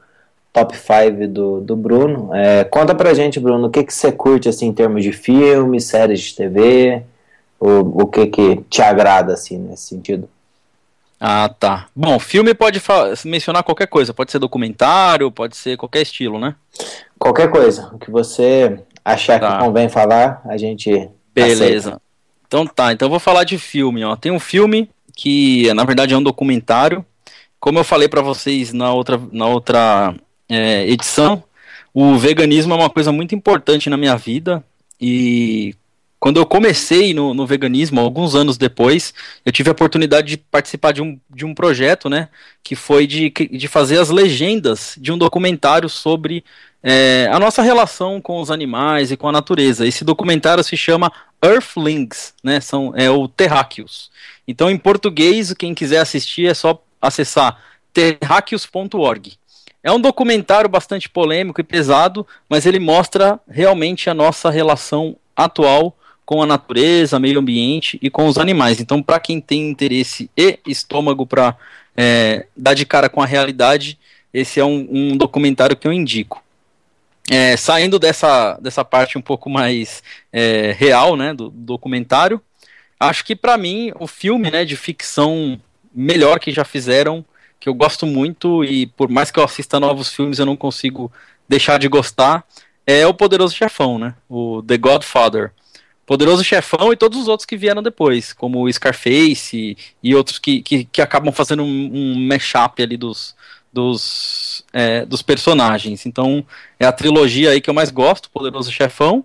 top 5 do, do Bruno. É, conta pra gente, Bruno, o que, que você curte assim, em termos de filme, séries de TV, o, o que, que te agrada assim, nesse sentido? Ah, tá. Bom, filme pode mencionar qualquer coisa, pode ser documentário, pode ser qualquer estilo, né? Qualquer coisa, o que você achar tá. que convém falar, a gente Beleza. Aceita. Então tá, então eu vou falar de filme, ó. Tem um filme que, na verdade, é um documentário. Como eu falei para vocês na outra, na outra é, edição, o veganismo é uma coisa muito importante na minha vida e quando eu comecei no, no, veganismo, alguns anos depois, eu tive a oportunidade de participar de um, de um projeto, né, que foi de, de fazer as legendas de um documentário sobre é, a nossa relação com os animais e com a natureza. Esse documentário se chama Earthlings, né, são, é o Terráqueos. Então, em português, quem quiser assistir é só acessar terráqueos.org. É um documentário bastante polêmico e pesado, mas ele mostra realmente a nossa relação atual com a natureza, meio ambiente e com os animais. Então, para quem tem interesse e estômago para é, dar de cara com a realidade, esse é um, um documentário que eu indico. É, saindo dessa, dessa parte um pouco mais é, real né, do, do documentário, acho que para mim o filme né, de ficção melhor que já fizeram que eu gosto muito e por mais que eu assista novos filmes eu não consigo deixar de gostar, é o Poderoso Chefão, né? O The Godfather. Poderoso Chefão e todos os outros que vieram depois, como o Scarface e, e outros que, que, que, acabam fazendo um, um mashup ali dos, dos, é, dos personagens. Então, é a trilogia aí que eu mais gosto, Poderoso Chefão.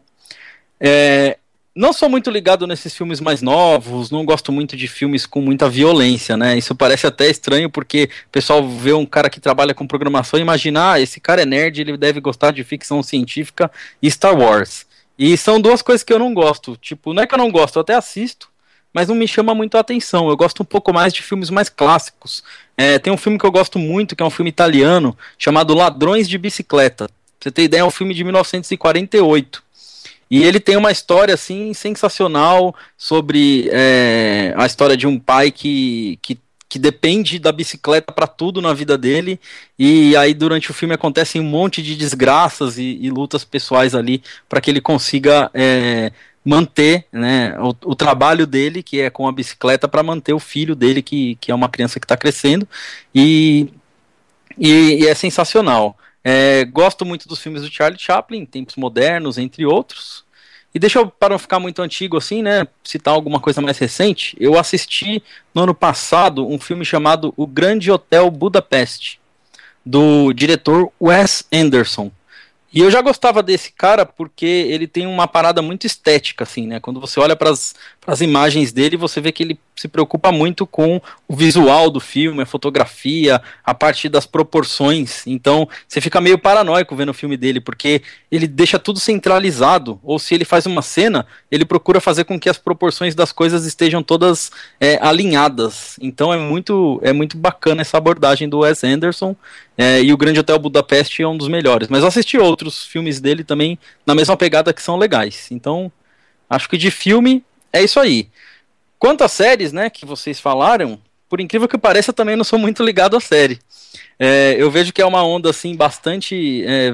É, não sou muito ligado nesses filmes mais novos, não gosto muito de filmes com muita violência, né? Isso parece até estranho porque o pessoal vê um cara que trabalha com programação e imagina, ah, esse cara é nerd, ele deve gostar de ficção científica e Star Wars. E são duas coisas que eu não gosto. Tipo, não é que eu não gosto, eu até assisto, mas não me chama muito a atenção. Eu gosto um pouco mais de filmes mais clássicos. É, tem um filme que eu gosto muito, que é um filme italiano, chamado Ladrões de Bicicleta. Pra você ter ideia, é um filme de 1948. E ele tem uma história assim sensacional sobre é, a história de um pai que, que, que depende da bicicleta para tudo na vida dele. E aí durante o filme acontecem um monte de desgraças e, e lutas pessoais ali para que ele consiga é, manter né, o, o, trabalho dele, que é com a bicicleta, para manter o filho dele, que, que é uma criança que está crescendo. E, e, e é sensacional. É, gosto muito dos filmes do Charlie Chaplin, tempos modernos, entre outros. E deixa eu, para não ficar muito antigo assim, né, citar alguma coisa mais recente, eu assisti no ano passado um filme chamado O Grande Hotel Budapeste, do diretor Wes Anderson. E eu já gostava desse cara porque ele tem uma parada muito estética, assim, né? Quando você olha para as imagens dele, você vê que ele se preocupa muito com o visual do filme, a fotografia, a parte das proporções. Então, você fica meio paranoico vendo o filme dele, porque ele deixa tudo centralizado. Ou se ele faz uma cena, ele procura fazer com que as proporções das coisas estejam todas é, alinhadas. Então, é muito, é muito bacana essa abordagem do Wes Anderson. É, e o Grande Hotel Budapeste é um dos melhores. Mas eu assisti outros filmes dele também na mesma pegada que são legais. Então, acho que de filme é isso aí. Quanto às séries, né, que vocês falaram, por incrível que pareça, eu também não sou muito ligado à série. É, eu vejo que é uma onda, assim, bastante... É,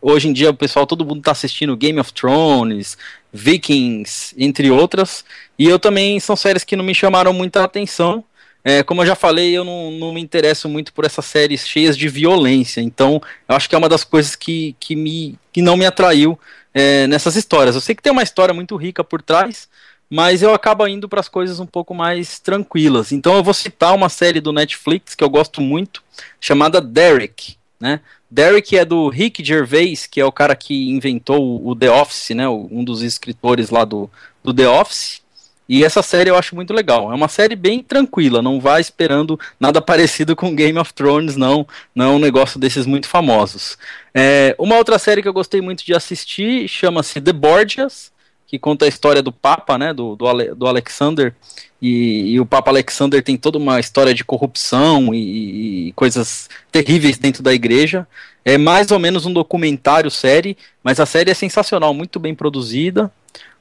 hoje em dia o pessoal, todo mundo está assistindo Game of Thrones, Vikings, entre outras, e eu também, são séries que não me chamaram muita atenção, é, como eu já falei, eu não, não, me interesso muito por essas séries cheias de violência. Então, eu acho que é uma das coisas que, que, me, que não me atraiu é, nessas histórias. Eu sei que tem uma história muito rica por trás, mas eu acabo indo para as coisas um pouco mais tranquilas. Então eu vou citar uma série do Netflix que eu gosto muito, chamada Derek, né? Derek é do Rick Gervais, que é o cara que inventou o The Office, né? Um dos escritores lá do, do The Office. E essa série eu acho muito legal. É uma série bem tranquila, não vai esperando nada <laughs> parecido com Game of Thrones, não. Não é um negócio desses muito famosos. É, uma outra série que eu gostei muito de assistir chama-se The Borgias que conta a história do Papa, né, do, do, Ale, do Alexander, e, e, o Papa Alexander tem toda uma história de corrupção e, e, coisas terríveis dentro da igreja. É mais ou menos um documentário série, mas a série é sensacional, muito bem produzida.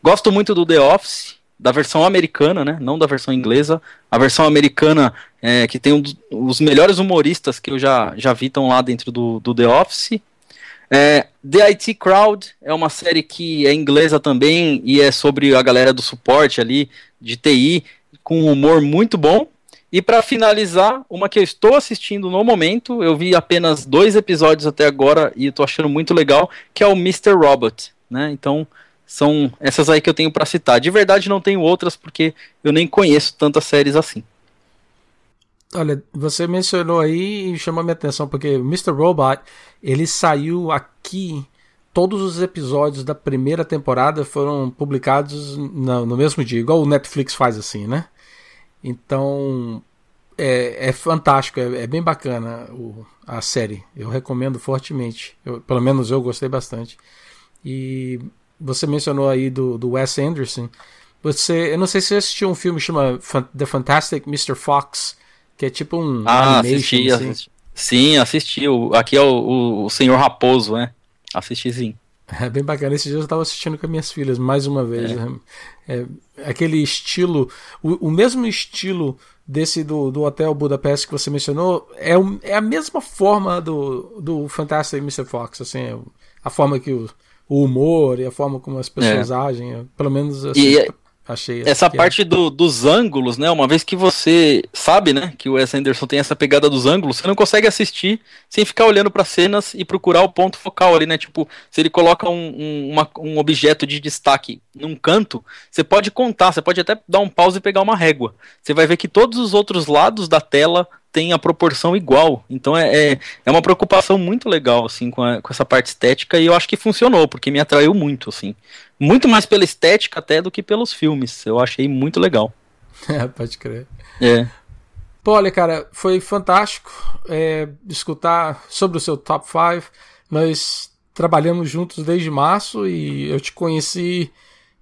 Gosto muito do The Office, da versão americana, né, não da versão inglesa. A versão americana, é, que tem um dos, os melhores humoristas que eu já, já vi estão lá dentro do, do The Office. É, The IT Crowd é uma série que é inglesa também e é sobre a galera do suporte ali de TI com um humor muito bom. E para finalizar, uma que eu estou assistindo no momento, eu vi apenas dois episódios até agora e estou achando muito legal, que é o Mr. Robot, né? Então, são essas aí que eu tenho para citar. De verdade não tenho outras porque eu nem conheço tantas séries assim. Olha, você mencionou aí e chamou minha atenção porque Mr. Robot, ele saiu aqui todos os episódios da primeira temporada foram publicados no, no mesmo dia, igual o Netflix faz assim, né? Então é, é fantástico, é, é, bem bacana o, a série. Eu recomendo fortemente. Eu, pelo menos eu gostei bastante. E você mencionou aí do, do Wes Anderson. Você, eu não sei se você assistiu um filme que chama The Fantastic Mr. Fox que é tipo um ah, assisti, assim. assisti. Sim, assisti. Aqui é o, o, Senhor Raposo, né? Assisti sim. <laughs> É bem bacana. Esse dia eu estava assistindo com as minhas filhas mais uma vez. É. Né? É, aquele estilo, o, o, mesmo estilo desse do, do Hotel Budapeste que você mencionou, é, é a mesma forma do, do Fantastic Mr. Fox. Assim, é a forma que o, o humor e a forma como as pessoas é. agem. Pelo menos assim, e, Achei essa parte do, dos ângulos, né? Uma vez que você sabe, né, que o Wes Anderson tem essa pegada dos ângulos, você não consegue assistir sem ficar olhando para cenas e procurar o ponto focal ali, né? Tipo, se ele coloca um, um, uma, um objeto de destaque num canto, você pode contar, você pode até dar um pause e pegar uma régua. Você vai ver que todos os outros lados da tela têm a proporção igual. Então é, é, é uma preocupação muito legal, assim, com, a, com essa parte estética, e eu acho que funcionou, porque me atraiu muito, assim. Muito mais pela estética até do que pelos filmes. Eu achei muito legal. <laughs> É, pode crer. É. Pô, olha, cara, foi fantástico é, escutar sobre o seu top 5. Nós trabalhamos juntos desde março e eu te conheci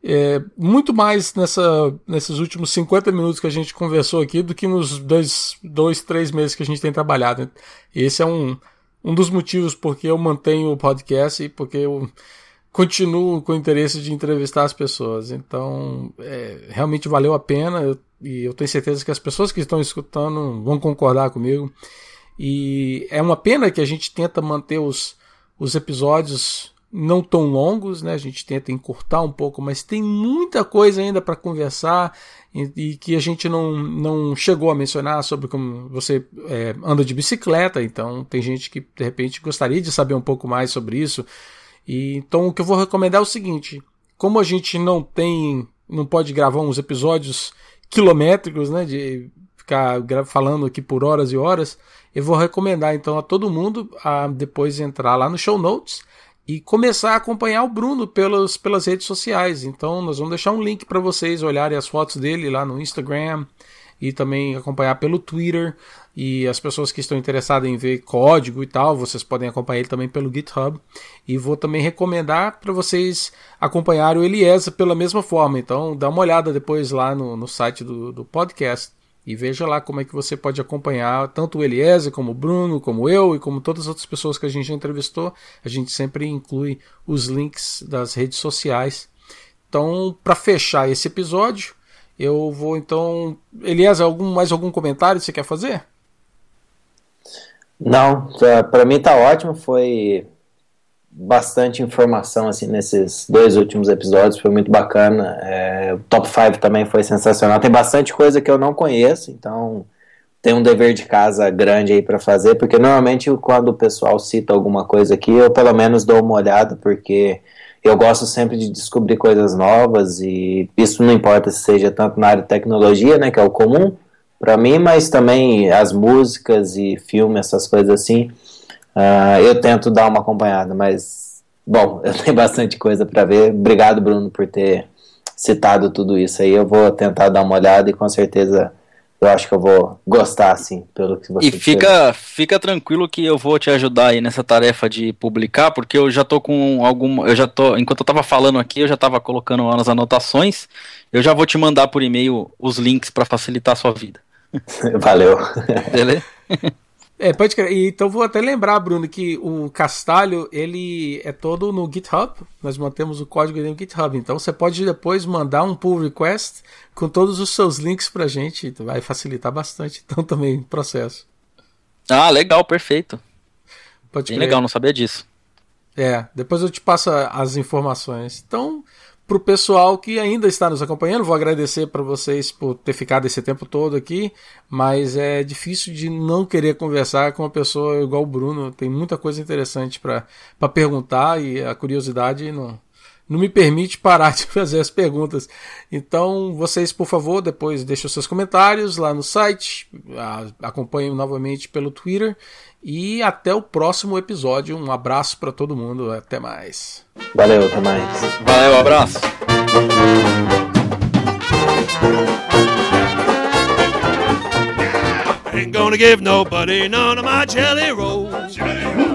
é, muito mais nessa, nesses últimos 50 minutos que a gente conversou aqui do que nos dois, dois três meses que a gente tem trabalhado. Esse é um, um dos motivos porque eu mantenho o podcast e porque eu continuo com o interesse de entrevistar as pessoas. Então, é, realmente valeu a pena eu, e eu tenho certeza que as pessoas que estão escutando vão concordar comigo. E é uma pena que a gente tenta manter os, os episódios não tão longos, né? A gente tenta encurtar um pouco, mas tem muita coisa ainda para conversar e, e, que a gente não, não chegou a mencionar sobre como você é, anda de bicicleta. Então, tem gente que de repente gostaria de saber um pouco mais sobre isso. E, então o que eu vou recomendar é o seguinte: como a gente não tem, não pode gravar uns episódios quilométricos, né, de ficar falando aqui por horas e horas, eu vou recomendar então a todo mundo a depois entrar lá no show notes e começar a acompanhar o Bruno pelas, pelas redes sociais. Então nós vamos deixar um link para vocês olharem as fotos dele lá no Instagram e também acompanhar pelo Twitter. E as pessoas que estão interessadas em ver código e tal, vocês podem acompanhar ele também pelo GitHub. E vou também recomendar para vocês acompanharem o Eliezer pela mesma forma. Então dá uma olhada depois lá no, no site do, do podcast e veja lá como é que você pode acompanhar tanto o Eliezer, como o Bruno, como eu e como todas as outras pessoas que a gente entrevistou. A gente sempre inclui os links das redes sociais. Então, para fechar esse episódio, eu vou então. Eliezer, algum, mais algum comentário que você quer fazer? Não, para mim tá ótimo, foi bastante informação assim nesses dois últimos episódios, foi muito bacana. É, o top 5 também foi sensacional. Tem bastante coisa que eu não conheço, então tem um dever de casa grande aí para fazer, porque normalmente quando o pessoal cita alguma coisa aqui, eu pelo menos dou uma olhada, porque eu gosto sempre de descobrir coisas novas e isso não importa se seja tanto na área de tecnologia, né, que é o comum, para mim, mas também as músicas e filmes, essas coisas assim, uh, eu tento dar uma acompanhada, mas bom, <laughs> eu tenho bastante coisa para ver. Obrigado, Bruno, por ter citado tudo isso aí. Eu vou tentar dar uma olhada e com certeza eu acho que eu vou gostar, assim, pelo que você E fica, fica tranquilo que eu vou te ajudar aí nessa tarefa de publicar, porque eu já tô com alguma. Eu já tô. Enquanto eu tava falando aqui, eu já tava colocando as anotações. Eu já vou te mandar por e-mail os links para facilitar a sua vida. <laughs> Valeu. Beleza? <laughs> É, pode crer. Então vou até lembrar, Bruno, que o Castalho, ele é todo no GitHub. Nós mantemos o código no GitHub. Então você pode depois mandar um pull request com todos os seus links pra gente. Vai facilitar bastante, então, <laughs> também o processo. Ah, legal, perfeito. Pode Bem legal, não sabia disso. É, depois eu te passo as informações. Então, para o pessoal que ainda está nos acompanhando, vou agradecer para vocês por ter ficado esse tempo todo aqui, mas é difícil de não querer conversar com uma pessoa igual o Bruno. Tem muita coisa interessante para perguntar e a curiosidade não, não me permite parar de <laughs> fazer as perguntas. Então, vocês, por favor, depois deixem os seus comentários lá no site, acompanhem novamente pelo Twitter e até o próximo episódio. Um abraço para todo mundo, até mais. Valeu, até mais. Valeu, um abraço. Ain't gonna give nobody none of my jelly rolls. Jelly rolls.